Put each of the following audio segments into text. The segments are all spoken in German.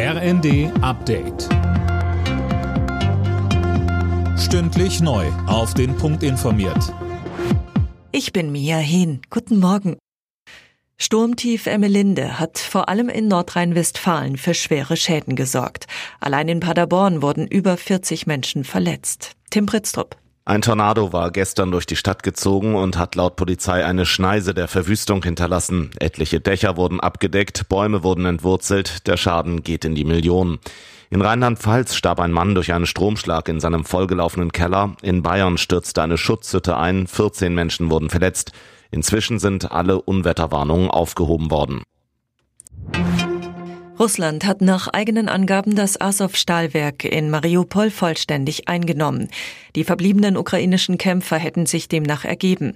RND Update. Stündlich neu. Auf den Punkt informiert. Ich bin Mia Hehn. Guten Morgen. Sturmtief Emmelinde hat vor allem in Nordrhein-Westfalen für schwere Schäden gesorgt. Allein in Paderborn wurden über 40 Menschen verletzt. Tim Pritztrup. Ein Tornado war gestern durch die Stadt gezogen und hat laut Polizei eine Schneise der Verwüstung hinterlassen. Etliche Dächer wurden abgedeckt, Bäume wurden entwurzelt, der Schaden geht in die Millionen. In Rheinland-Pfalz starb ein Mann durch einen Stromschlag in seinem vollgelaufenen Keller. In Bayern stürzte eine Schutzhütte ein, 14 Menschen wurden verletzt. Inzwischen sind alle Unwetterwarnungen aufgehoben worden. Russland hat nach eigenen Angaben das Azov-Stahlwerk in Mariupol vollständig eingenommen. Die verbliebenen ukrainischen Kämpfer hätten sich demnach ergeben.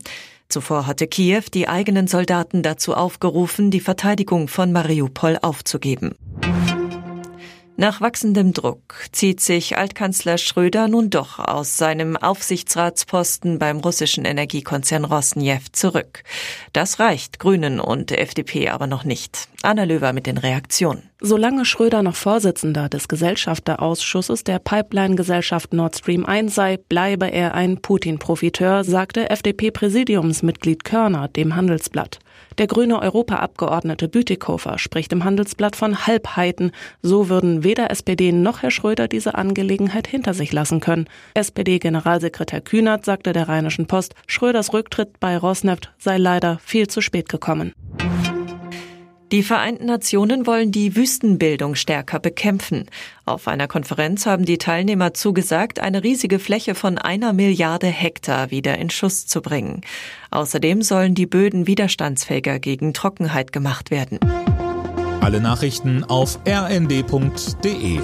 Zuvor hatte Kiew die eigenen Soldaten dazu aufgerufen, die Verteidigung von Mariupol aufzugeben. Nach wachsendem Druck zieht sich Altkanzler Schröder nun doch aus seinem Aufsichtsratsposten beim russischen Energiekonzern Rosneft zurück. Das reicht Grünen und FDP aber noch nicht. Anna Löwer mit den Reaktionen. Solange Schröder noch Vorsitzender des Gesellschafterausschusses der Pipeline-Gesellschaft Nord Stream 1 sei, bleibe er ein Putin-Profiteur, sagte FDP-Präsidiumsmitglied Körner dem Handelsblatt. Der grüne Europaabgeordnete Bütikofer spricht im Handelsblatt von Halbheiten. So würden weder SPD noch Herr Schröder diese Angelegenheit hinter sich lassen können. SPD-Generalsekretär Kühnert sagte der Rheinischen Post, Schröders Rücktritt bei Rosneft sei leider viel zu spät gekommen. Die Vereinten Nationen wollen die Wüstenbildung stärker bekämpfen. Auf einer Konferenz haben die Teilnehmer zugesagt, eine riesige Fläche von einer Milliarde Hektar wieder in Schuss zu bringen. Außerdem sollen die Böden widerstandsfähiger gegen Trockenheit gemacht werden. Alle Nachrichten auf rnd.de